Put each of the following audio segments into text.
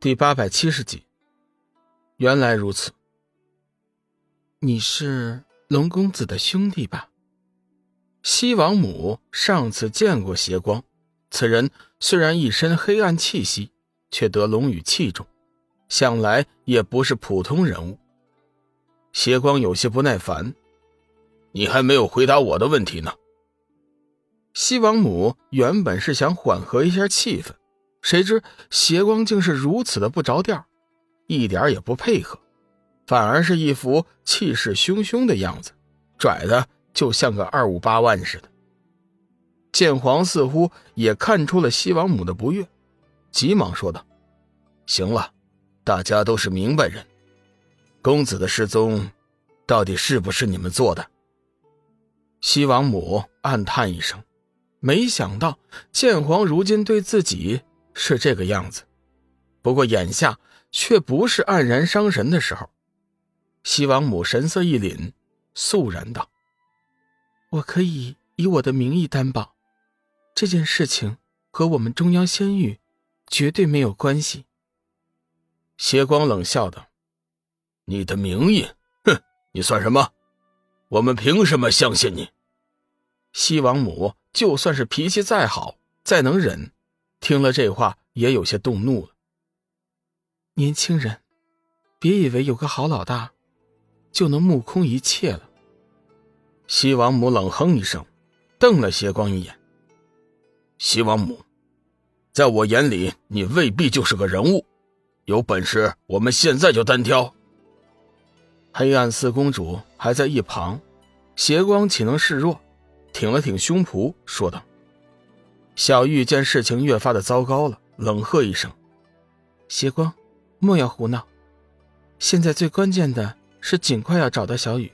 第八百七十集，原来如此。你是龙公子的兄弟吧？西王母上次见过邪光，此人虽然一身黑暗气息，却得龙宇器重，想来也不是普通人物。邪光有些不耐烦：“你还没有回答我的问题呢。”西王母原本是想缓和一下气氛。谁知邪光竟是如此的不着调，一点也不配合，反而是一副气势汹汹的样子，拽的就像个二五八万似的。剑皇似乎也看出了西王母的不悦，急忙说道：“行了，大家都是明白人，公子的失踪，到底是不是你们做的？”西王母暗叹一声，没想到剑皇如今对自己。是这个样子，不过眼下却不是黯然伤神的时候。西王母神色一凛，肃然道：“我可以以我的名义担保，这件事情和我们中央仙域绝对没有关系。”邪光冷笑道：“你的名义？哼，你算什么？我们凭什么相信你？”西王母就算是脾气再好，再能忍。听了这话，也有些动怒了。年轻人，别以为有个好老大，就能目空一切了。西王母冷哼一声，瞪了邪光一眼。西王母，在我眼里，你未必就是个人物。有本事，我们现在就单挑。黑暗四公主还在一旁，邪光岂能示弱？挺了挺胸脯，说道。小玉见事情越发的糟糕了，冷喝一声：“邪光，莫要胡闹！现在最关键的是尽快要找到小雨。”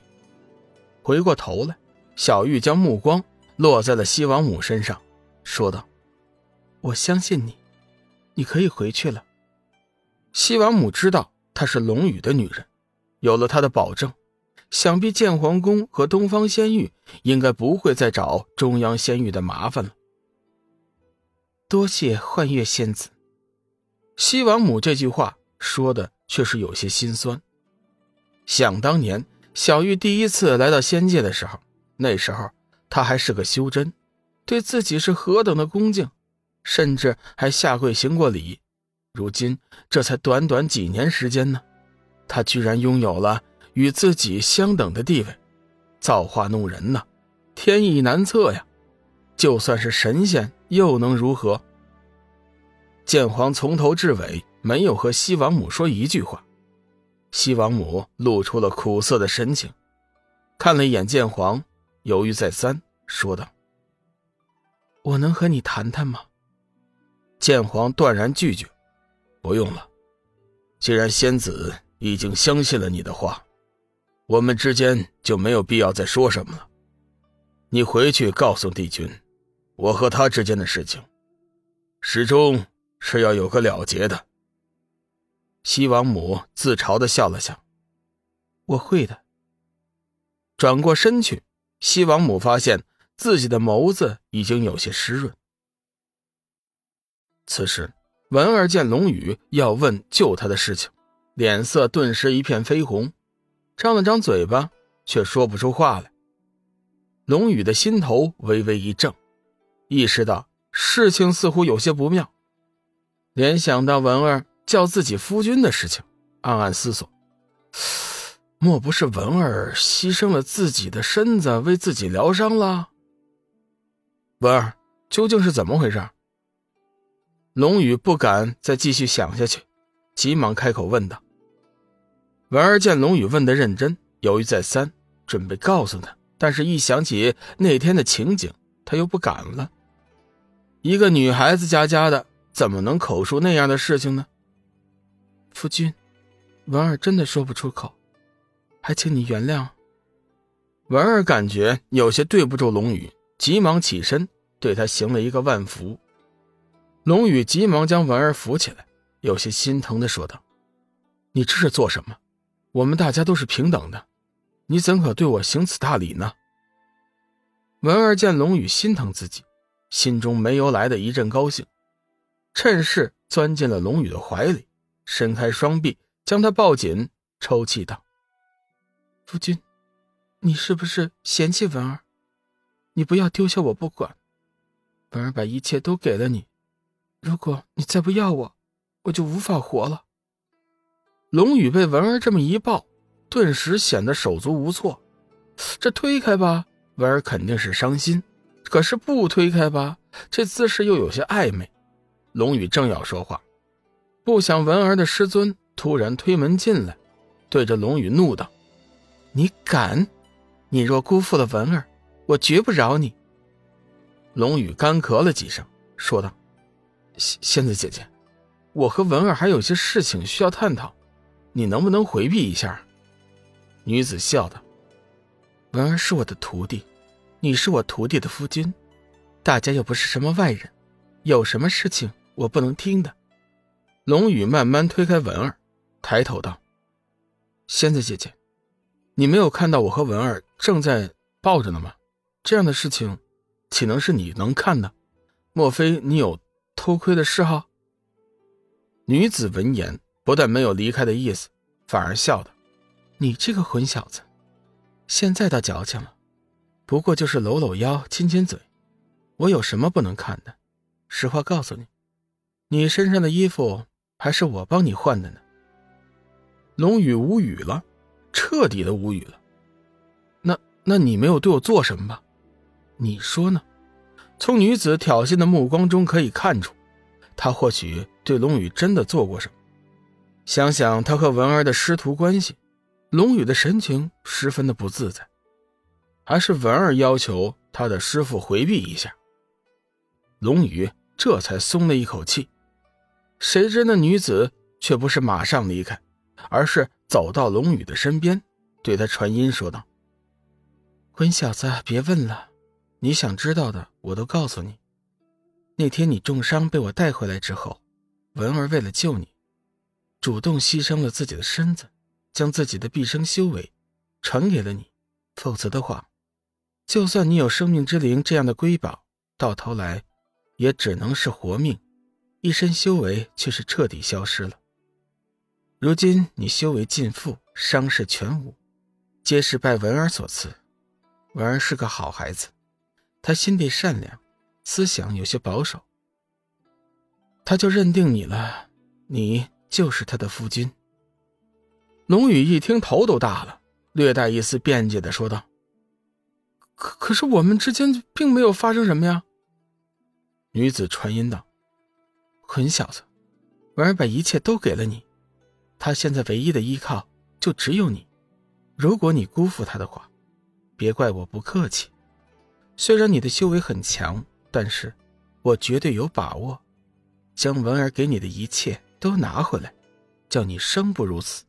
回过头来，小玉将目光落在了西王母身上，说道：“我相信你，你可以回去了。”西王母知道她是龙宇的女人，有了她的保证，想必建皇宫和东方仙域应该不会再找中央仙域的麻烦了。多谢幻月仙子。西王母这句话说的却是有些心酸。想当年，小玉第一次来到仙界的时候，那时候她还是个修真，对自己是何等的恭敬，甚至还下跪行过礼。如今这才短短几年时间呢，她居然拥有了与自己相等的地位，造化弄人呐，天意难测呀！就算是神仙。又能如何？剑皇从头至尾没有和西王母说一句话，西王母露出了苦涩的神情，看了一眼剑皇，犹豫再三，说道：“我能和你谈谈吗？”剑皇断然拒绝：“不用了，既然仙子已经相信了你的话，我们之间就没有必要再说什么了。你回去告诉帝君。”我和他之间的事情，始终是要有个了结的。西王母自嘲的笑了笑：“我会的。”转过身去，西王母发现自己的眸子已经有些湿润。此时，文儿见龙宇要问救他的事情，脸色顿时一片绯红，张了张嘴巴，却说不出话来。龙宇的心头微微一怔。意识到事情似乎有些不妙，联想到文儿叫自己夫君的事情，暗暗思索：莫不是文儿牺牲了自己的身子为自己疗伤了？文儿究竟是怎么回事？龙宇不敢再继续想下去，急忙开口问道。文儿见龙宇问的认真，犹豫再三，准备告诉他，但是一想起那天的情景，他又不敢了。一个女孩子家家的，怎么能口述那样的事情呢？夫君，文儿真的说不出口，还请你原谅。文儿感觉有些对不住龙宇，急忙起身对他行了一个万福。龙宇急忙将文儿扶起来，有些心疼的说道：“你这是做什么？我们大家都是平等的，你怎可对我行此大礼呢？”文儿见龙宇心疼自己。心中没由来的一阵高兴，趁势钻进了龙宇的怀里，伸开双臂将他抱紧，抽泣道：“夫君，你是不是嫌弃文儿？你不要丢下我不管。文儿把一切都给了你，如果你再不要我，我就无法活了。”龙宇被文儿这么一抱，顿时显得手足无措。这推开吧，文儿肯定是伤心；可是不推开吧，这姿势又有些暧昧。龙宇正要说话，不想文儿的师尊突然推门进来，对着龙宇怒道：“你敢！你若辜负了文儿，我绝不饶你。”龙宇干咳了几声，说道：“仙仙子姐姐，我和文儿还有些事情需要探讨，你能不能回避一下？”女子笑道。文儿是我的徒弟，你是我徒弟的夫君，大家又不是什么外人，有什么事情我不能听的？龙宇慢慢推开文儿，抬头道：“仙子姐姐，你没有看到我和文儿正在抱着呢吗？这样的事情，岂能是你能看的？莫非你有偷窥的嗜好？”女子闻言，不但没有离开的意思，反而笑道：“你这个混小子！”现在倒矫情了，不过就是搂搂腰、亲亲嘴，我有什么不能看的？实话告诉你，你身上的衣服还是我帮你换的呢。龙宇无语了，彻底的无语了。那那你没有对我做什么吧？你说呢？从女子挑衅的目光中可以看出，他或许对龙宇真的做过什么。想想他和文儿的师徒关系。龙宇的神情十分的不自在，还是文儿要求他的师傅回避一下。龙宇这才松了一口气。谁知那女子却不是马上离开，而是走到龙宇的身边，对他传音说道：“混小子，别问了，你想知道的我都告诉你。那天你重伤被我带回来之后，文儿为了救你，主动牺牲了自己的身子。”将自己的毕生修为传给了你，否则的话，就算你有生命之灵这样的瑰宝，到头来也只能是活命，一身修为却是彻底消失了。如今你修为尽复，伤势全无，皆是拜文儿所赐。文儿是个好孩子，他心地善良，思想有些保守，他就认定你了，你就是他的夫君。龙宇一听，头都大了，略带一丝辩解的说道：“可可是我们之间并没有发生什么呀。”女子传音道：“混小子，文儿把一切都给了你，他现在唯一的依靠就只有你。如果你辜负他的话，别怪我不客气。虽然你的修为很强，但是我绝对有把握，将文儿给你的一切都拿回来，叫你生不如死。”